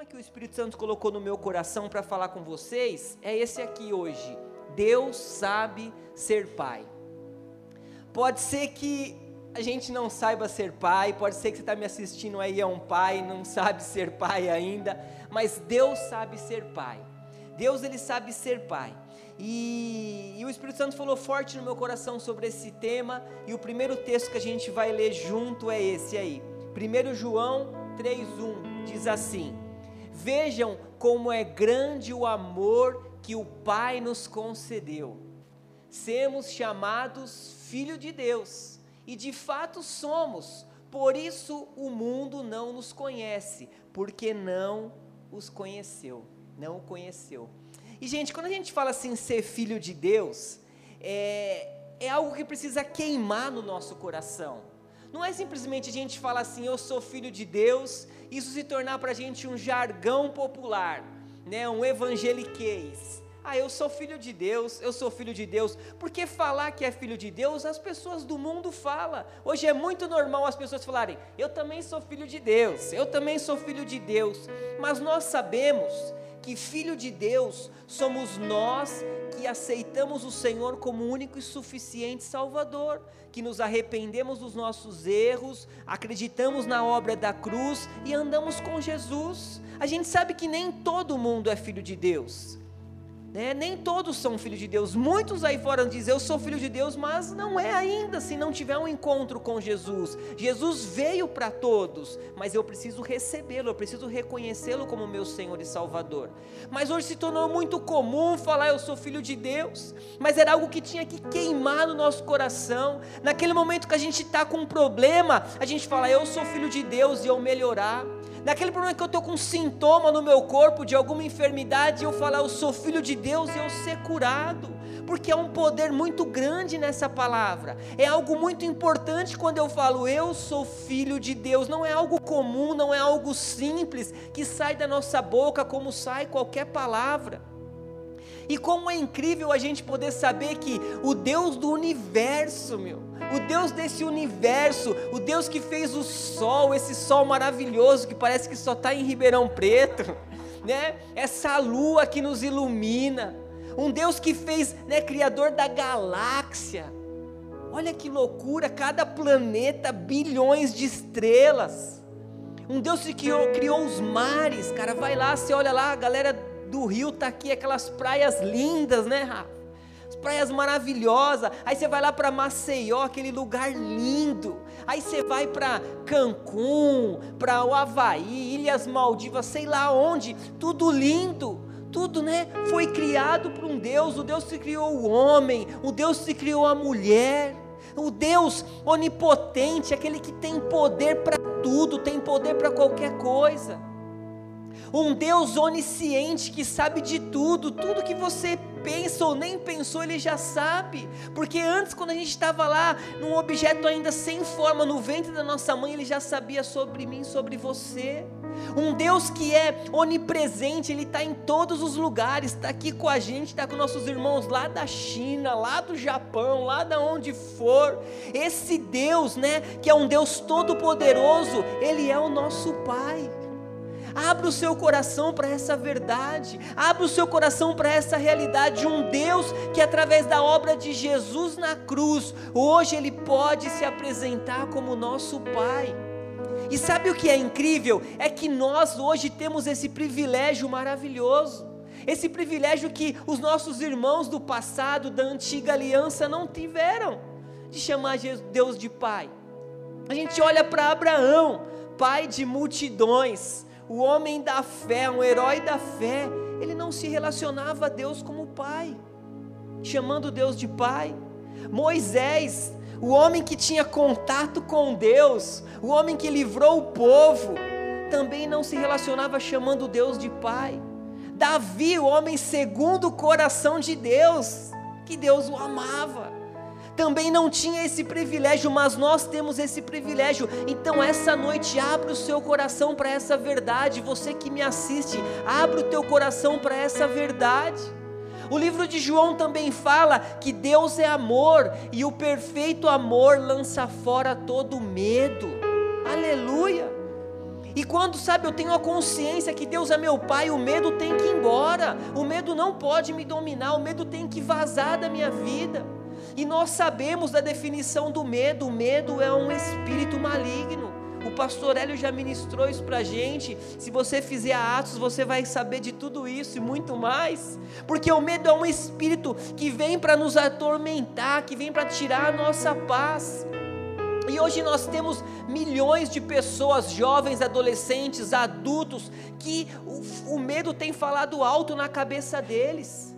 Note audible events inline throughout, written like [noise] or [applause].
tema que o Espírito Santo colocou no meu coração para falar com vocês é esse aqui hoje. Deus sabe ser pai. Pode ser que a gente não saiba ser pai, pode ser que você está me assistindo aí é um pai, não [laughs] sabe ser pai ainda, mas Deus sabe ser pai. Deus ele sabe ser pai. E, e, o Espírito Santo falou forte no meu coração sobre esse tema, e o primeiro texto que a gente vai ler junto é esse aí. 1 João 3,1 diz assim: Vejam como é grande o amor que o Pai nos concedeu. Sermos chamados filho de Deus, e de fato somos. Por isso o mundo não nos conhece, porque não os conheceu, não o conheceu. E, gente, quando a gente fala assim, ser filho de Deus, é, é algo que precisa queimar no nosso coração. Não é simplesmente a gente falar assim, eu sou filho de Deus, isso se tornar para a gente um jargão popular, né, um evangeliquez. Ah, eu sou filho de Deus, eu sou filho de Deus. Porque falar que é filho de Deus, as pessoas do mundo falam. Hoje é muito normal as pessoas falarem: eu também sou filho de Deus, eu também sou filho de Deus. Mas nós sabemos que filho de Deus somos nós que aceitamos o Senhor como único e suficiente Salvador, que nos arrependemos dos nossos erros, acreditamos na obra da cruz e andamos com Jesus. A gente sabe que nem todo mundo é filho de Deus. Né? Nem todos são filhos de Deus. Muitos aí fora dizem, eu sou filho de Deus, mas não é ainda se não tiver um encontro com Jesus. Jesus veio para todos, mas eu preciso recebê-lo, eu preciso reconhecê-lo como meu Senhor e Salvador. Mas hoje se tornou muito comum falar eu sou filho de Deus, mas era algo que tinha que queimar no nosso coração. Naquele momento que a gente está com um problema, a gente fala eu sou filho de Deus e eu melhorar. Naquele problema que eu estou com um sintoma no meu corpo de alguma enfermidade, eu falar, eu sou filho de Deus e eu ser curado, porque é um poder muito grande nessa palavra, é algo muito importante quando eu falo, eu sou filho de Deus, não é algo comum, não é algo simples que sai da nossa boca como sai qualquer palavra. E como é incrível a gente poder saber que o Deus do universo, meu, o Deus desse universo, o Deus que fez o sol, esse sol maravilhoso que parece que só está em Ribeirão Preto, [laughs] né? Essa lua que nos ilumina, um Deus que fez, né, criador da galáxia. Olha que loucura, cada planeta, bilhões de estrelas. Um Deus que criou, criou os mares, cara, vai lá, você olha lá, a galera do rio tá aqui aquelas praias lindas, né, Rafa? As praias maravilhosas. Aí você vai lá para Maceió, aquele lugar lindo. Aí você vai para Cancún, para o Havaí, Ilhas Maldivas, sei lá onde, tudo lindo. Tudo, né? Foi criado por um Deus. O Deus que criou o homem, o Deus que criou a mulher. O Deus onipotente, aquele que tem poder para tudo, tem poder para qualquer coisa um Deus onisciente que sabe de tudo, tudo que você pensa ou nem pensou, Ele já sabe, porque antes, quando a gente estava lá, num objeto ainda sem forma, no ventre da nossa mãe, Ele já sabia sobre mim, sobre você. Um Deus que é onipresente, Ele está em todos os lugares, está aqui com a gente, está com nossos irmãos lá da China, lá do Japão, lá da onde for. Esse Deus, né, que é um Deus todo-poderoso, Ele é o nosso Pai. Abra o seu coração para essa verdade. Abra o seu coração para essa realidade de um Deus que, através da obra de Jesus na cruz, hoje Ele pode se apresentar como nosso Pai. E sabe o que é incrível? É que nós hoje temos esse privilégio maravilhoso. Esse privilégio que os nossos irmãos do passado, da antiga aliança, não tiveram, de chamar Deus de Pai. A gente olha para Abraão, pai de multidões, o homem da fé, um herói da fé, ele não se relacionava a Deus como pai, chamando Deus de pai. Moisés, o homem que tinha contato com Deus, o homem que livrou o povo, também não se relacionava chamando Deus de pai. Davi, o homem segundo o coração de Deus, que Deus o amava também não tinha esse privilégio, mas nós temos esse privilégio. Então, essa noite, abra o seu coração para essa verdade. Você que me assiste, abra o teu coração para essa verdade. O livro de João também fala que Deus é amor e o perfeito amor lança fora todo medo. Aleluia! E quando, sabe, eu tenho a consciência que Deus é meu Pai, o medo tem que ir embora, o medo não pode me dominar, o medo tem que vazar da minha vida. E nós sabemos da definição do medo: o medo é um espírito maligno. O pastor Hélio já ministrou isso para a gente. Se você fizer Atos, você vai saber de tudo isso e muito mais. Porque o medo é um espírito que vem para nos atormentar, que vem para tirar a nossa paz. E hoje nós temos milhões de pessoas, jovens, adolescentes, adultos, que o, o medo tem falado alto na cabeça deles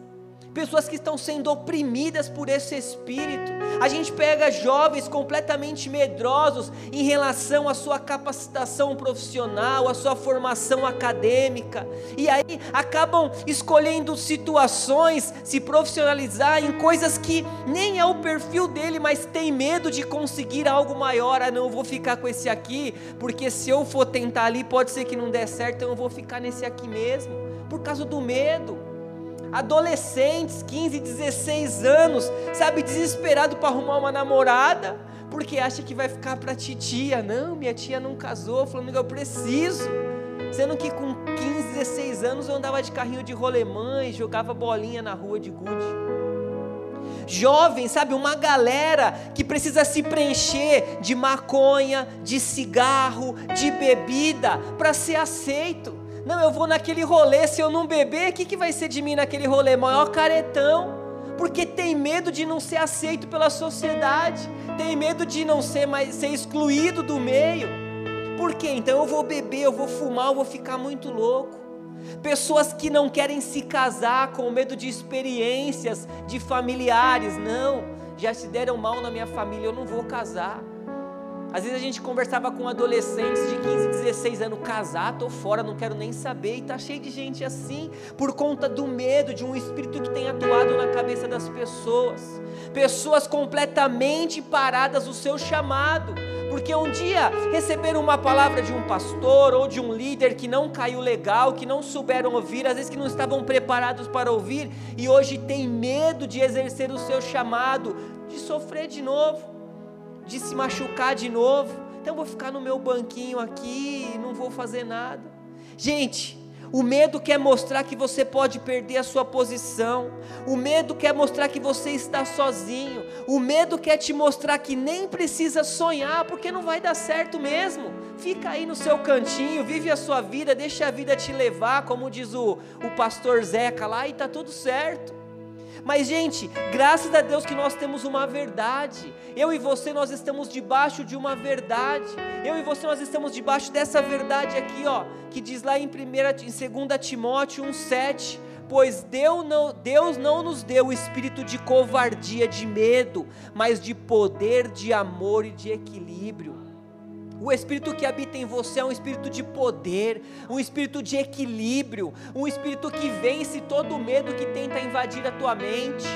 pessoas que estão sendo oprimidas por esse espírito. A gente pega jovens completamente medrosos em relação à sua capacitação profissional, à sua formação acadêmica, e aí acabam escolhendo situações, se profissionalizar em coisas que nem é o perfil dele, mas tem medo de conseguir algo maior. Ah, não, eu vou ficar com esse aqui, porque se eu for tentar ali, pode ser que não dê certo, então eu vou ficar nesse aqui mesmo, por causa do medo adolescentes, 15, 16 anos, sabe, desesperado para arrumar uma namorada, porque acha que vai ficar para titia. Não, minha tia não casou, falando, eu preciso. Sendo que com 15, 16 anos eu andava de carrinho de rolemã e jogava bolinha na rua de gude. Jovem, sabe, uma galera que precisa se preencher de maconha, de cigarro, de bebida para ser aceito. Não, eu vou naquele rolê, se eu não beber, o que, que vai ser de mim naquele rolê? Maior caretão. Porque tem medo de não ser aceito pela sociedade, tem medo de não ser mais ser excluído do meio. Por quê? Então eu vou beber, eu vou fumar, eu vou ficar muito louco. Pessoas que não querem se casar com medo de experiências de familiares, não, já se deram mal na minha família, eu não vou casar. Às vezes a gente conversava com adolescentes de 15, 16 anos, casar, tô fora, não quero nem saber, e tá cheio de gente assim, por conta do medo de um espírito que tem atuado na cabeça das pessoas. Pessoas completamente paradas do seu chamado, porque um dia receberam uma palavra de um pastor ou de um líder que não caiu legal, que não souberam ouvir, às vezes que não estavam preparados para ouvir, e hoje tem medo de exercer o seu chamado, de sofrer de novo de se machucar de novo. Então vou ficar no meu banquinho aqui e não vou fazer nada. Gente, o medo quer mostrar que você pode perder a sua posição. O medo quer mostrar que você está sozinho. O medo quer te mostrar que nem precisa sonhar, porque não vai dar certo mesmo. Fica aí no seu cantinho, vive a sua vida, deixa a vida te levar, como diz o, o pastor Zeca lá, e está tudo certo. Mas, gente, graças a Deus que nós temos uma verdade. Eu e você, nós estamos debaixo de uma verdade. Eu e você, nós estamos debaixo dessa verdade aqui, ó, que diz lá em, primeira, em 2 Timóteo 1,7. Pois Deus não, Deus não nos deu o espírito de covardia, de medo, mas de poder, de amor e de equilíbrio. O espírito que habita em você é um espírito de poder, um espírito de equilíbrio, um espírito que vence todo o medo que tenta invadir a tua mente.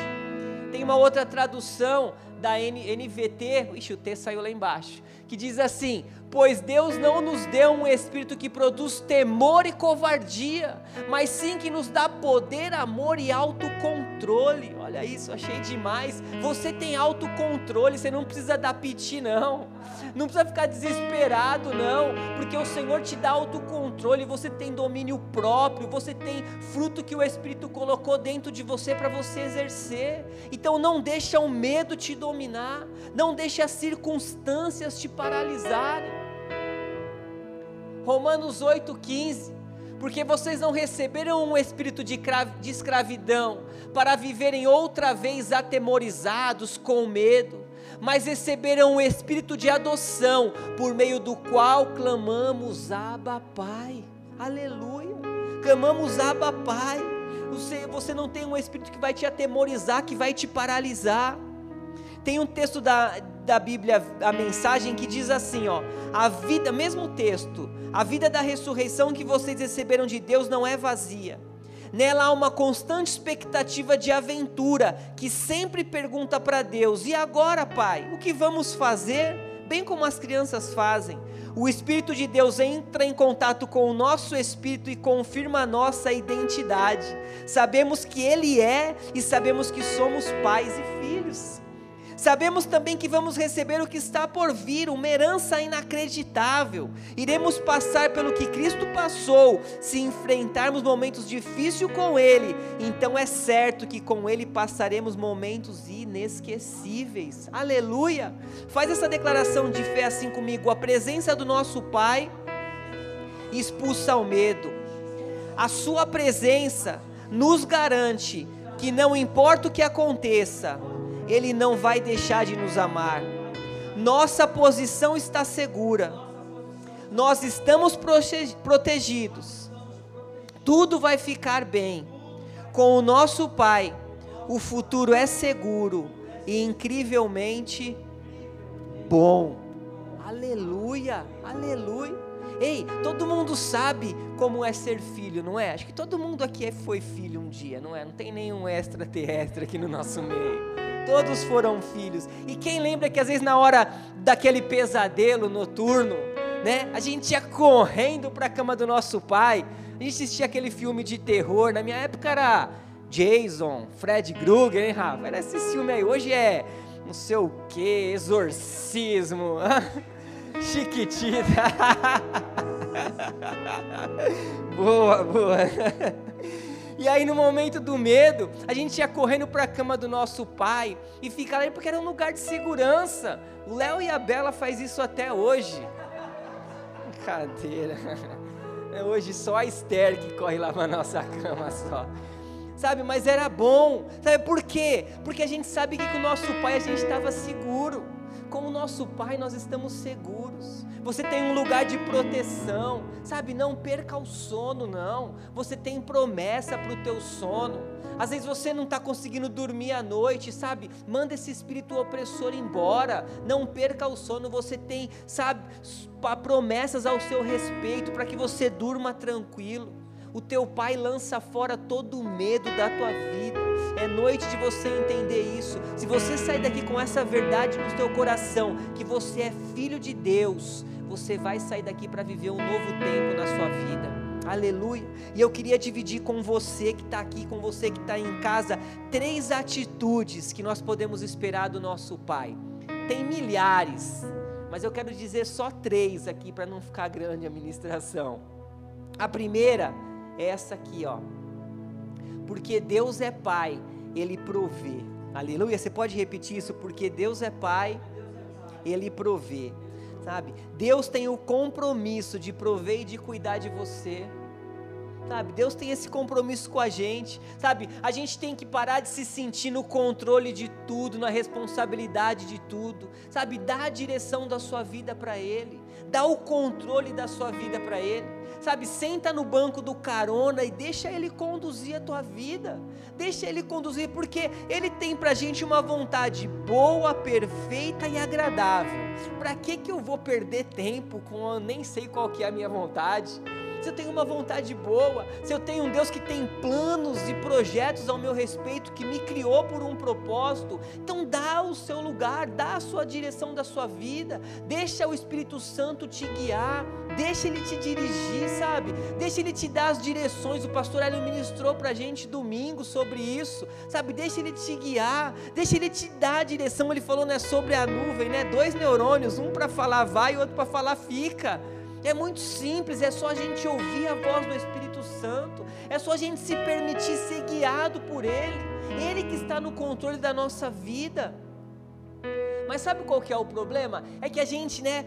Tem uma outra tradução da NVT, ixi, o T saiu lá embaixo, que diz assim: Pois Deus não nos deu um espírito que produz temor e covardia, mas sim que nos dá poder, amor e autocontrole. Olha isso, achei demais. Você tem autocontrole, você não precisa dar piti, não. Não precisa ficar desesperado, não, porque o Senhor te dá autocontrole, você tem domínio próprio, você tem fruto que o Espírito colocou dentro de você para você exercer. Então não deixa o medo te dominar, não deixa as circunstâncias te paralisarem. Romanos 8,15. Porque vocês não receberam um espírito de, de escravidão para viverem outra vez atemorizados com medo, mas receberam um espírito de adoção, por meio do qual clamamos Abba Pai. Aleluia! Clamamos Abba Pai. Você, você não tem um espírito que vai te atemorizar, que vai te paralisar. Tem um texto da, da Bíblia, a mensagem, que diz assim: ó, a vida, mesmo texto, a vida da ressurreição que vocês receberam de Deus não é vazia. Nela há uma constante expectativa de aventura, que sempre pergunta para Deus: e agora, Pai, o que vamos fazer? Bem como as crianças fazem. O Espírito de Deus entra em contato com o nosso espírito e confirma a nossa identidade. Sabemos que Ele é e sabemos que somos pais e filhos. Sabemos também que vamos receber o que está por vir, uma herança inacreditável. Iremos passar pelo que Cristo passou, se enfrentarmos momentos difíceis com Ele. Então é certo que com Ele passaremos momentos inesquecíveis. Aleluia! Faz essa declaração de fé assim comigo. A presença do nosso Pai expulsa o medo. A Sua presença nos garante que não importa o que aconteça, ele não vai deixar de nos amar. Nossa posição está segura. Nós estamos protegidos. Tudo vai ficar bem. Com o nosso Pai, o futuro é seguro e incrivelmente bom. Aleluia, aleluia. Ei, todo mundo sabe como é ser filho, não é? Acho que todo mundo aqui foi filho um dia, não é? Não tem nenhum extraterrestre aqui no nosso meio todos foram filhos. E quem lembra que às vezes na hora daquele pesadelo noturno, né, a gente ia correndo para a cama do nosso pai, a gente assistia aquele filme de terror, na minha época era Jason, Fred Krueger, hein, Rafa? Era esse filme aí, hoje é não sei o que, exorcismo, [laughs] chiquitita. [laughs] boa, boa. [laughs] E aí no momento do medo, a gente ia correndo para a cama do nosso pai e ficar ali porque era um lugar de segurança. O Léo e a Bela faz isso até hoje. Brincadeira. É hoje só a Esther que corre lá na nossa cama só. Sabe, mas era bom. Sabe por quê? Porque a gente sabe que com o nosso pai a gente estava seguro com o nosso Pai nós estamos seguros. Você tem um lugar de proteção, sabe? Não perca o sono, não. Você tem promessa para o teu sono. Às vezes você não está conseguindo dormir à noite, sabe? Manda esse espírito opressor embora. Não perca o sono. Você tem, sabe, promessas ao seu respeito para que você durma tranquilo. O teu Pai lança fora todo o medo da tua vida. É noite de você entender isso. Se você sair daqui com essa verdade no teu coração, que você é filho de Deus, você vai sair daqui para viver um novo tempo na sua vida. Aleluia. E eu queria dividir com você que está aqui, com você que está em casa, três atitudes que nós podemos esperar do nosso Pai. Tem milhares, mas eu quero dizer só três aqui para não ficar grande a ministração. A primeira é essa aqui, ó porque Deus é Pai, Ele provê. Aleluia. Você pode repetir isso? Porque Deus é Pai, Ele provê. Sabe? Deus tem o compromisso de prover e de cuidar de você. Sabe? Deus tem esse compromisso com a gente. Sabe? A gente tem que parar de se sentir no controle de tudo, na responsabilidade de tudo. Sabe? Dá a direção da sua vida para Ele. Dá o controle da sua vida para Ele sabe, senta no banco do carona e deixa ele conduzir a tua vida. Deixa ele conduzir, porque ele tem pra gente uma vontade boa, perfeita e agradável. Para que que eu vou perder tempo com eu nem sei qual que é a minha vontade? Se eu tenho uma vontade boa, se eu tenho um Deus que tem planos e projetos ao meu respeito, que me criou por um propósito, então dá o seu lugar, dá a sua direção da sua vida, deixa o Espírito Santo te guiar, deixa ele te dirigir, sabe? Deixa ele te dar as direções. O pastor Hélio ministrou para a gente domingo sobre isso, sabe? Deixa ele te guiar, deixa ele te dar a direção. Ele falou, né, sobre a nuvem, né? Dois neurônios, um para falar vai e outro para falar fica. É muito simples, é só a gente ouvir a voz do Espírito Santo, é só a gente se permitir ser guiado por Ele, Ele que está no controle da nossa vida. Mas sabe qual que é o problema? É que a gente, né,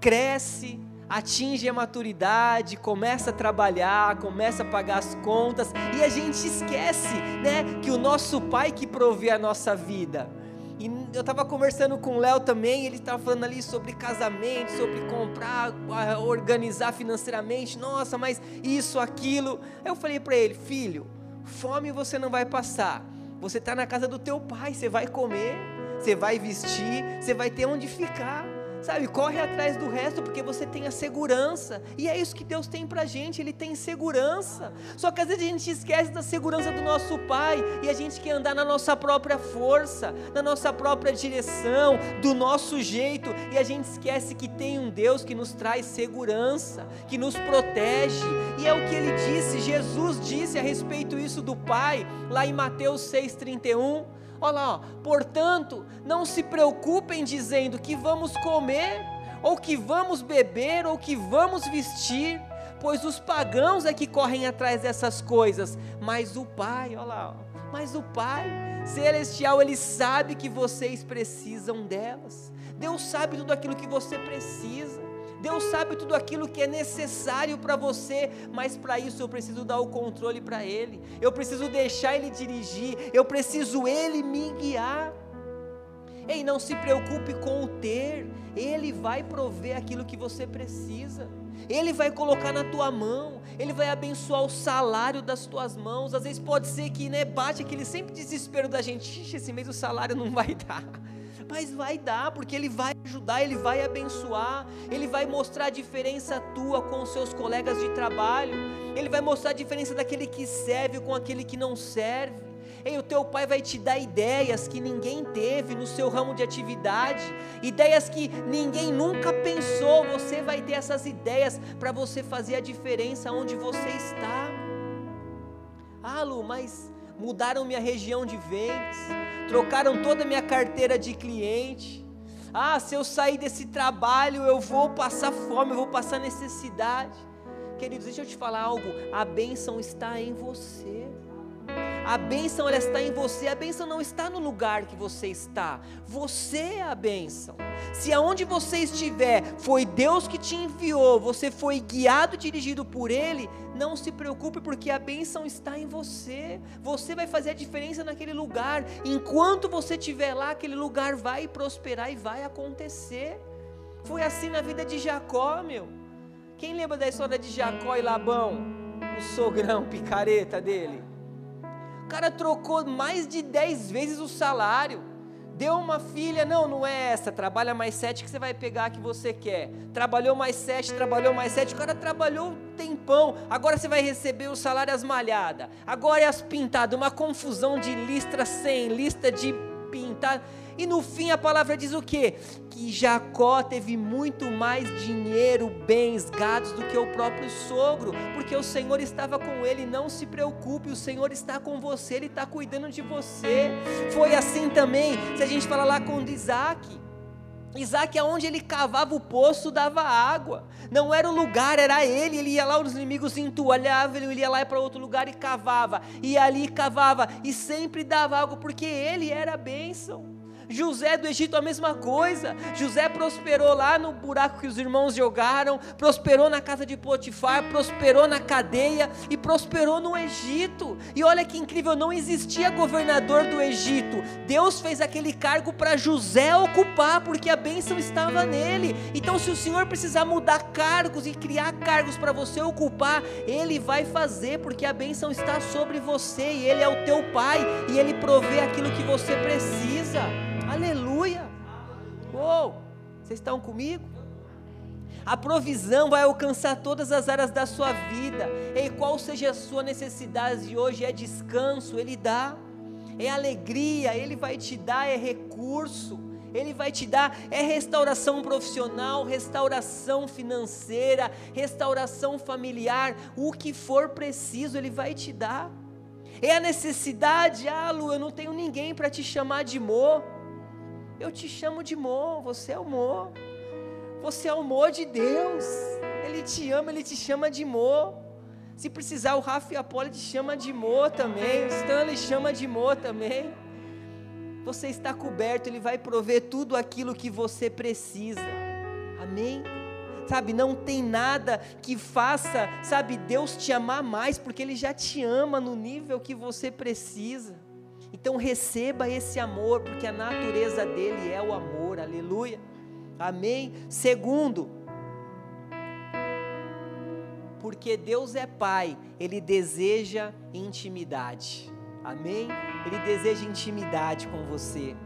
cresce, atinge a maturidade, começa a trabalhar, começa a pagar as contas e a gente esquece, né, que o nosso Pai que provê a nossa vida e eu estava conversando com o Léo também, ele estava falando ali sobre casamento, sobre comprar, organizar financeiramente. Nossa, mas isso, aquilo. Eu falei para ele, filho, fome você não vai passar. Você está na casa do teu pai, você vai comer, você vai vestir, você vai ter onde ficar. Sabe, corre atrás do resto porque você tem a segurança. E é isso que Deus tem pra gente, Ele tem segurança. Só que às vezes a gente esquece da segurança do nosso Pai e a gente quer andar na nossa própria força, na nossa própria direção, do nosso jeito, e a gente esquece que tem um Deus que nos traz segurança, que nos protege. E é o que ele disse, Jesus disse a respeito isso do Pai, lá em Mateus 6,31. Olha lá, ó. portanto, não se preocupem dizendo que vamos comer, ou que vamos beber, ou que vamos vestir, pois os pagãos é que correm atrás dessas coisas, mas o Pai, olha lá, ó, mas o Pai Celestial, Ele sabe que vocês precisam delas. Deus sabe tudo aquilo que você precisa. Deus sabe tudo aquilo que é necessário para você, mas para isso eu preciso dar o controle para Ele, eu preciso deixar Ele dirigir, eu preciso Ele me guiar. Ei, não se preocupe com o ter, Ele vai prover aquilo que você precisa. Ele vai colocar na tua mão, Ele vai abençoar o salário das tuas mãos. Às vezes pode ser que né, bate aquele sempre desespero da gente, esse mês o salário não vai [laughs] dar. Mas vai dar, porque Ele vai ajudar, Ele vai abençoar, Ele vai mostrar a diferença tua com os seus colegas de trabalho, Ele vai mostrar a diferença daquele que serve com aquele que não serve. Ei, o teu pai vai te dar ideias que ninguém teve no seu ramo de atividade, ideias que ninguém nunca pensou. Você vai ter essas ideias para você fazer a diferença onde você está. Ah, Lu, mas mudaram minha região de vendas, trocaram toda a minha carteira de cliente. Ah, se eu sair desse trabalho, eu vou passar fome, eu vou passar necessidade. Queridos, deixa eu te falar algo: a bênção está em você. A bênção ela está em você, a bênção não está no lugar que você está. Você é a bênção. Se aonde você estiver foi Deus que te enviou, você foi guiado e dirigido por Ele, não se preocupe porque a bênção está em você. Você vai fazer a diferença naquele lugar. Enquanto você estiver lá, aquele lugar vai prosperar e vai acontecer. Foi assim na vida de Jacó, meu. Quem lembra da história de Jacó e Labão? O sogrão picareta dele cara trocou mais de 10 vezes o salário. Deu uma filha, não, não é essa, trabalha mais sete que você vai pegar a que você quer. Trabalhou mais sete, trabalhou mais sete, o cara trabalhou um tempão, agora você vai receber o salário as malhadas. Agora é as pintadas, uma confusão de listra sem, lista de pintar. E no fim a palavra diz o quê? Que Jacó teve muito mais dinheiro, bens, gados do que o próprio sogro, porque o Senhor estava com ele. Não se preocupe, o Senhor está com você, Ele está cuidando de você. Foi assim também, se a gente falar lá com Isaac. Isaac, aonde ele cavava o poço, dava água. Não era o lugar, era ele. Ele ia lá, os inimigos entoalhavam, ele ia lá para outro lugar e cavava. E ali cavava, e sempre dava água, porque ele era a bênção. José do Egito, a mesma coisa. José prosperou lá no buraco que os irmãos jogaram, prosperou na casa de Potifar, prosperou na cadeia e prosperou no Egito. E olha que incrível, não existia governador do Egito. Deus fez aquele cargo para José ocupar, porque a bênção estava nele. Então, se o Senhor precisar mudar cargos e criar cargos para você ocupar, Ele vai fazer, porque a bênção está sobre você e Ele é o teu Pai e Ele provê aquilo que você precisa. Aleluia! Uou! Vocês estão comigo? A provisão vai alcançar todas as áreas da sua vida. E qual seja a sua necessidade de hoje, é descanso, Ele dá. É alegria, Ele vai te dar, é recurso. Ele vai te dar é restauração profissional, restauração financeira, restauração familiar, o que for preciso, Ele vai te dar. É a necessidade, ah, Lu, eu não tenho ninguém para te chamar de Mo. Eu te chamo de Mo, você é o Mo. Você é o Mo de Deus. Ele te ama, ele te chama de Mo. Se precisar, o Rafa e a Poli te chama de Mo também. O Stanley chama de Mo também. Você está coberto, ele vai prover tudo aquilo que você precisa. Amém? Sabe, não tem nada que faça, sabe, Deus te amar mais, porque Ele já te ama no nível que você precisa. Então receba esse amor, porque a natureza dele é o amor, aleluia. Amém? Segundo, porque Deus é Pai, Ele deseja intimidade. Amém? Ele deseja intimidade com você.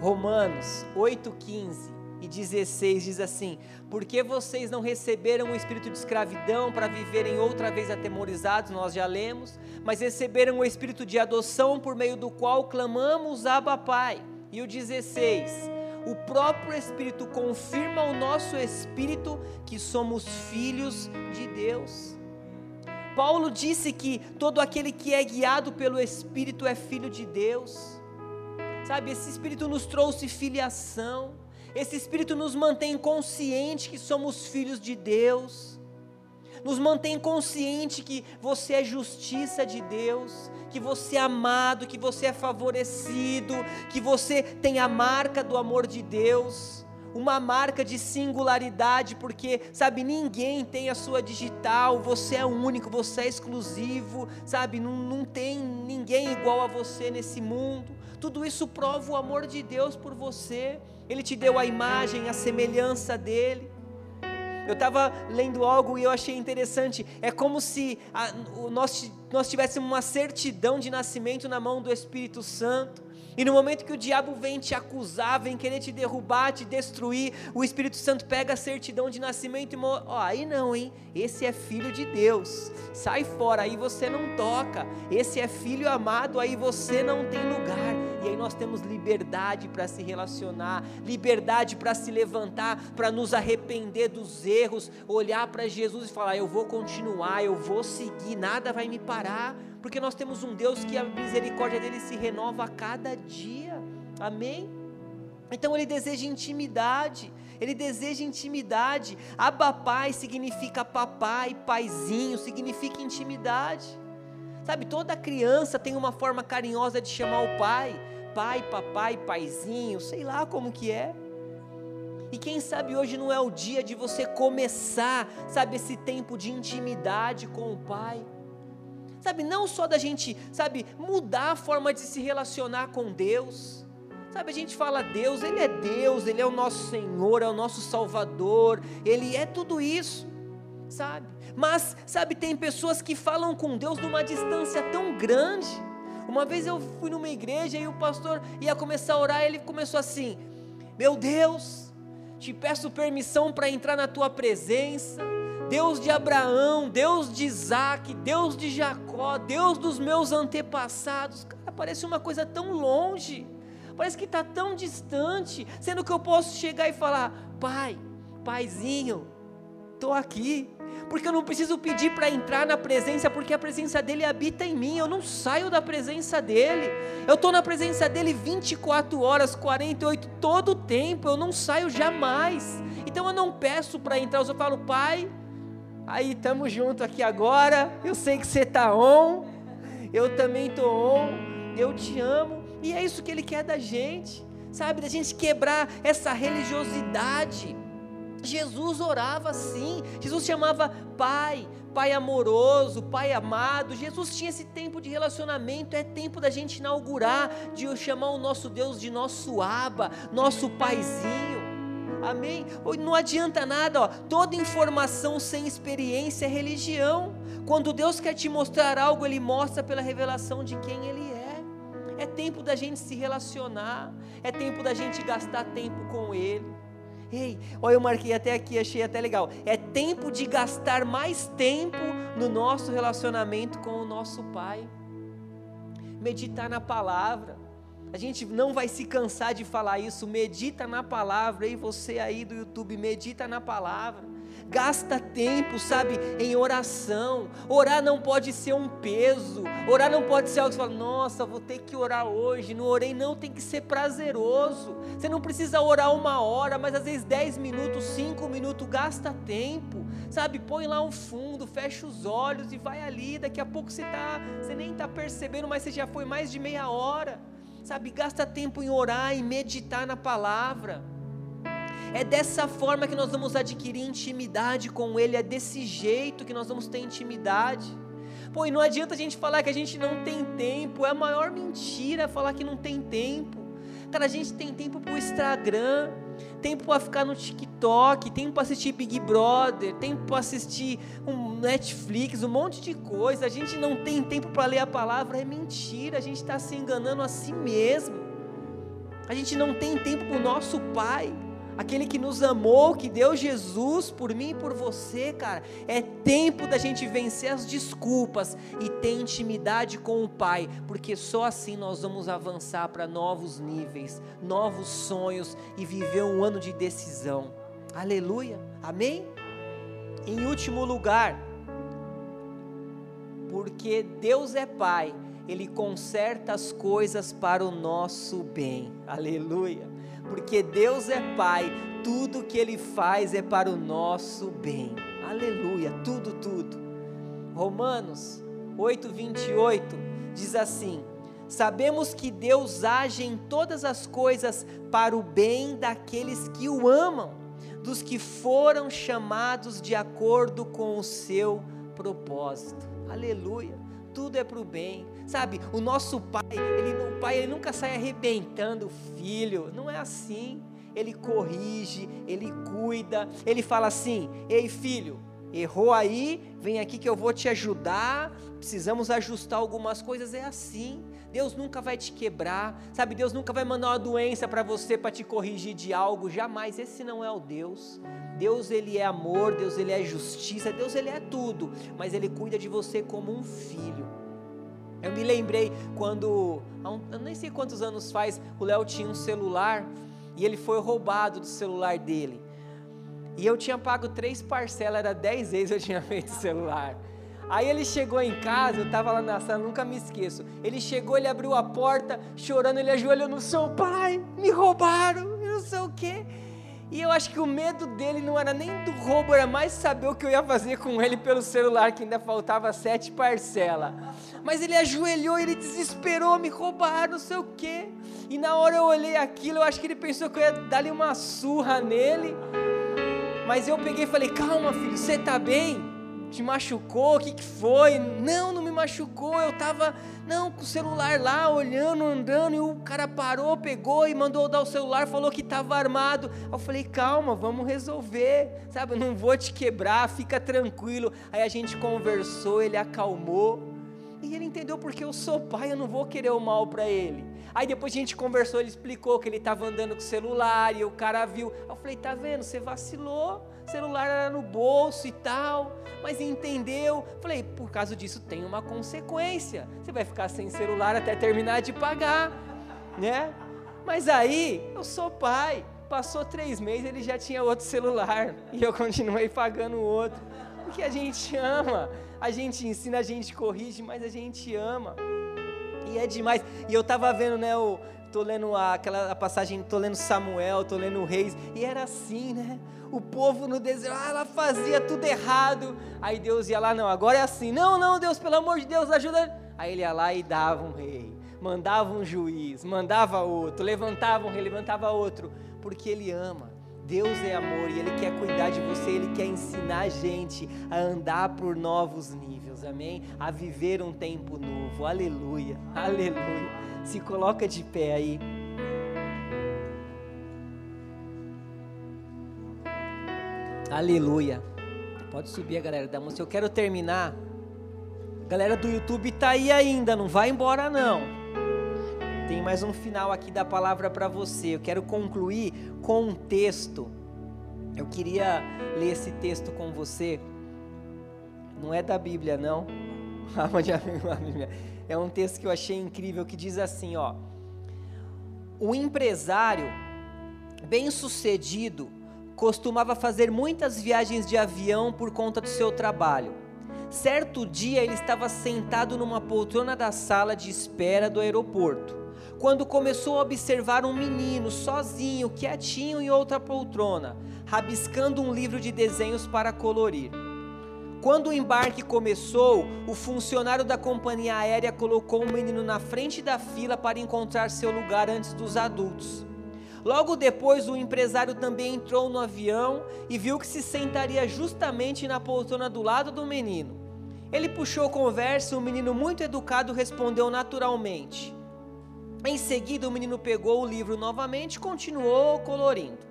Romanos 8,15 e 16 diz assim: Porque vocês não receberam o espírito de escravidão para viverem outra vez atemorizados, nós já lemos, mas receberam o espírito de adoção por meio do qual clamamos Abba Pai. E o 16: O próprio Espírito confirma ao nosso espírito que somos filhos de Deus. Paulo disse que todo aquele que é guiado pelo Espírito é filho de Deus. Sabe, esse Espírito nos trouxe filiação. Esse Espírito nos mantém consciente que somos filhos de Deus. Nos mantém consciente que você é justiça de Deus, que você é amado, que você é favorecido, que você tem a marca do amor de Deus uma marca de singularidade, porque, sabe, ninguém tem a sua digital, você é único, você é exclusivo, sabe, não, não tem ninguém igual a você nesse mundo. Tudo isso prova o amor de Deus por você, Ele te deu a imagem, a semelhança dEle. Eu estava lendo algo e eu achei interessante. É como se a, nós, nós tivéssemos uma certidão de nascimento na mão do Espírito Santo. E no momento que o diabo vem te acusar, vem querer te derrubar, te destruir, o Espírito Santo pega a certidão de nascimento e ó, aí não, hein? Esse é filho de Deus. Sai fora, aí você não toca. Esse é filho amado, aí você não tem lugar. E aí nós temos liberdade para se relacionar, liberdade para se levantar, para nos arrepender dos erros, olhar para Jesus e falar: "Eu vou continuar, eu vou seguir, nada vai me parar" porque nós temos um Deus que a misericórdia dele se renova a cada dia. Amém? Então ele deseja intimidade. Ele deseja intimidade. Abba pai significa papai, paizinho, significa intimidade. Sabe, toda criança tem uma forma carinhosa de chamar o pai. Pai, papai, paizinho, sei lá como que é. E quem sabe hoje não é o dia de você começar, sabe, esse tempo de intimidade com o pai. Sabe, não só da gente, sabe, mudar a forma de se relacionar com Deus. Sabe, a gente fala Deus, Ele é Deus, Ele é o nosso Senhor, é o nosso Salvador, Ele é tudo isso, sabe? Mas, sabe, tem pessoas que falam com Deus numa distância tão grande. Uma vez eu fui numa igreja e o pastor ia começar a orar, ele começou assim: Meu Deus, te peço permissão para entrar na tua presença Deus de Abraão, Deus de Isaac, Deus de Jacó, Deus dos meus antepassados. Cara, parece uma coisa tão longe, parece que está tão distante, sendo que eu posso chegar e falar: Pai, Paizinho, estou aqui, porque eu não preciso pedir para entrar na presença, porque a presença dele habita em mim, eu não saio da presença dele, eu estou na presença dele 24 horas, 48, todo o tempo, eu não saio jamais, então eu não peço para entrar, eu só falo, Pai, Aí estamos junto aqui agora. Eu sei que você está on. Eu também estou on. Eu te amo. E é isso que Ele quer da gente, sabe? Da gente quebrar essa religiosidade. Jesus orava assim. Jesus chamava Pai, Pai amoroso, Pai amado. Jesus tinha esse tempo de relacionamento. É tempo da gente inaugurar, de chamar o nosso Deus de nosso Aba, nosso Paizinho. Amém? Não adianta nada, ó. toda informação sem experiência é religião. Quando Deus quer te mostrar algo, Ele mostra pela revelação de quem Ele é. É tempo da gente se relacionar, é tempo da gente gastar tempo com Ele. Ei, olha, eu marquei até aqui, achei até legal. É tempo de gastar mais tempo no nosso relacionamento com o nosso Pai. Meditar na palavra a gente não vai se cansar de falar isso. Medita na palavra. E você aí do YouTube, medita na palavra. Gasta tempo, sabe, em oração. Orar não pode ser um peso. Orar não pode ser algo que você fala, nossa, vou ter que orar hoje. Não orei, não, tem que ser prazeroso. Você não precisa orar uma hora, mas às vezes dez minutos, cinco minutos, gasta tempo. Sabe, põe lá um fundo, fecha os olhos e vai ali. Daqui a pouco você, tá, você nem está percebendo, mas você já foi mais de meia hora sabe, gasta tempo em orar e meditar na palavra. É dessa forma que nós vamos adquirir intimidade com Ele, é desse jeito que nós vamos ter intimidade. Pô, e não adianta a gente falar que a gente não tem tempo, é a maior mentira falar que não tem tempo. Cara, a gente tem tempo para o Instagram, tempo para ficar no TikTok, tempo para assistir Big Brother, tempo para assistir um Netflix, um monte de coisa. A gente não tem tempo para ler a palavra, é mentira, a gente está se enganando a si mesmo. A gente não tem tempo para o nosso Pai aquele que nos amou, que deu Jesus por mim e por você, cara. É tempo da gente vencer as desculpas e ter intimidade com o Pai, porque só assim nós vamos avançar para novos níveis, novos sonhos e viver um ano de decisão. Aleluia. Amém? Em último lugar, porque Deus é Pai, Ele conserta as coisas para o nosso bem. Aleluia. Porque Deus é Pai, tudo que Ele faz é para o nosso bem. Aleluia, tudo, tudo. Romanos 8, 28 diz assim: Sabemos que Deus age em todas as coisas para o bem daqueles que o amam, dos que foram chamados de acordo com o seu propósito. Aleluia. Tudo é para o bem, sabe? O nosso pai, pai ele nunca sai arrebentando o filho, não é assim. Ele corrige, ele cuida, ele fala assim: Ei filho, errou aí, vem aqui que eu vou te ajudar. Precisamos ajustar algumas coisas, é assim. Deus nunca vai te quebrar, sabe? Deus nunca vai mandar uma doença para você para te corrigir de algo, jamais. Esse não é o Deus. Deus ele é amor, Deus ele é justiça, Deus ele é tudo, mas ele cuida de você como um filho. Eu me lembrei quando, eu nem sei quantos anos faz, o Léo tinha um celular e ele foi roubado do celular dele. E eu tinha pago três parcelas, era dez vezes eu tinha [laughs] feito o celular. Aí ele chegou em casa, eu estava lá na sala, nunca me esqueço. Ele chegou, ele abriu a porta, chorando, ele ajoelhou no seu pai, me roubaram, não sei o quê. E eu acho que o medo dele não era nem do roubo, era mais saber o que eu ia fazer com ele pelo celular, que ainda faltava sete parcelas. Mas ele ajoelhou, ele desesperou, me roubaram, não sei o quê. E na hora eu olhei aquilo, eu acho que ele pensou que eu ia dar-lhe uma surra nele. Mas eu peguei e falei: calma, filho, você está bem? Te machucou? O que, que foi? Não, não me machucou. Eu estava, não, com o celular lá, olhando, andando, e o cara parou, pegou e mandou dar o celular, falou que estava armado. Eu falei, calma, vamos resolver, sabe? Não vou te quebrar, fica tranquilo. Aí a gente conversou, ele acalmou. E ele entendeu porque eu sou pai, eu não vou querer o mal para ele. Aí depois a gente conversou, ele explicou que ele estava andando com o celular e o cara viu. Eu falei, tá vendo? Você vacilou celular era no bolso e tal, mas entendeu. Falei, por causa disso tem uma consequência. Você vai ficar sem celular até terminar de pagar, né? Mas aí, eu sou pai. Passou três meses, ele já tinha outro celular e eu continuei pagando o outro. Porque a gente [laughs] ama, a gente ensina, a gente corrige, mas a gente ama. E é demais. E eu tava vendo, né, o, tô lendo a, aquela a passagem, tô lendo Samuel, tô lendo Reis, e era assim, né? o povo no deserto, ah, ela fazia tudo errado. Aí Deus ia lá, não, agora é assim. Não, não, Deus, pelo amor de Deus, ajuda. Aí ele ia lá e dava um rei, mandava um juiz, mandava outro, levantava um rei, levantava outro, porque ele ama. Deus é amor e Ele quer cuidar de você, Ele quer ensinar a gente a andar por novos níveis, amém? A viver um tempo novo, aleluia, [laughs] aleluia. Se coloca de pé aí. Aleluia. Pode subir a galera da música. Eu quero terminar. Galera do YouTube tá aí ainda, não vai embora não. Tem mais um final aqui da palavra para você. Eu quero concluir com um texto. Eu queria ler esse texto com você. Não é da Bíblia, não. [laughs] É um texto que eu achei incrível que diz assim, ó: O empresário bem-sucedido costumava fazer muitas viagens de avião por conta do seu trabalho. Certo dia ele estava sentado numa poltrona da sala de espera do aeroporto, quando começou a observar um menino sozinho, quietinho em outra poltrona, rabiscando um livro de desenhos para colorir. Quando o embarque começou, o funcionário da companhia aérea colocou o menino na frente da fila para encontrar seu lugar antes dos adultos. Logo depois, o empresário também entrou no avião e viu que se sentaria justamente na poltrona do lado do menino. Ele puxou conversa e o menino, muito educado, respondeu naturalmente. Em seguida, o menino pegou o livro novamente e continuou colorindo.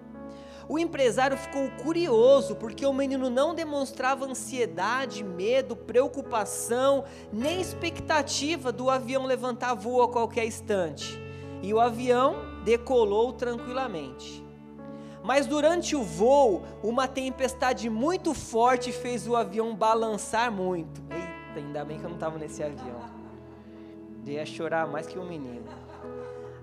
O empresário ficou curioso porque o menino não demonstrava ansiedade, medo, preocupação, nem expectativa do avião levantar voo a qualquer instante. E o avião decolou tranquilamente. Mas durante o voo, uma tempestade muito forte fez o avião balançar muito. Eita, ainda bem que eu não estava nesse avião. Ia chorar mais que um menino.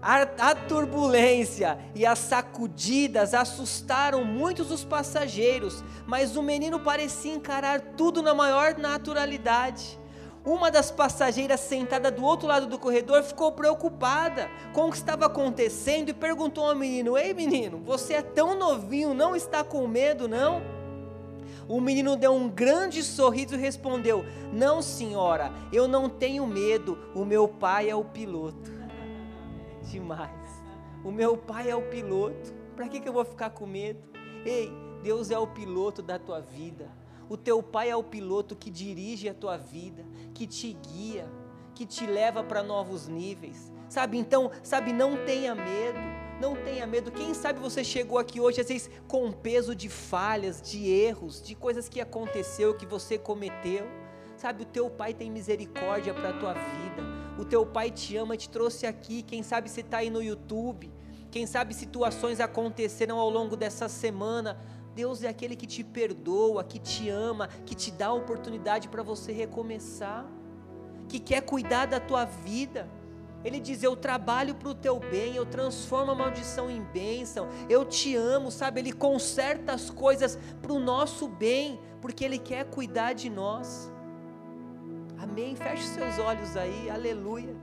A, a, turbulência e as sacudidas assustaram muitos dos passageiros, mas o menino parecia encarar tudo na maior naturalidade. Uma das passageiras sentada do outro lado do corredor ficou preocupada com o que estava acontecendo e perguntou ao menino: Ei menino, você é tão novinho, não está com medo não? O menino deu um grande sorriso e respondeu: Não, senhora, eu não tenho medo, o meu pai é o piloto. Demais. O meu pai é o piloto. Para que, que eu vou ficar com medo? Ei, Deus é o piloto da tua vida. O teu pai é o piloto que dirige a tua vida, que te guia, que te leva para novos níveis. Sabe? Então, sabe, não tenha medo. Não tenha medo. Quem sabe você chegou aqui hoje, às vezes, com peso de falhas, de erros, de coisas que aconteceu, que você cometeu. Sabe, o teu pai tem misericórdia para a tua vida. O teu pai te ama, te trouxe aqui. Quem sabe você está aí no YouTube. Quem sabe situações aconteceram ao longo dessa semana. Deus é aquele que te perdoa, que te ama, que te dá a oportunidade para você recomeçar, que quer cuidar da tua vida. Ele diz: Eu trabalho para o teu bem, eu transformo a maldição em bênção, eu te amo, sabe? Ele conserta as coisas para o nosso bem, porque Ele quer cuidar de nós. Amém? Feche seus olhos aí, aleluia.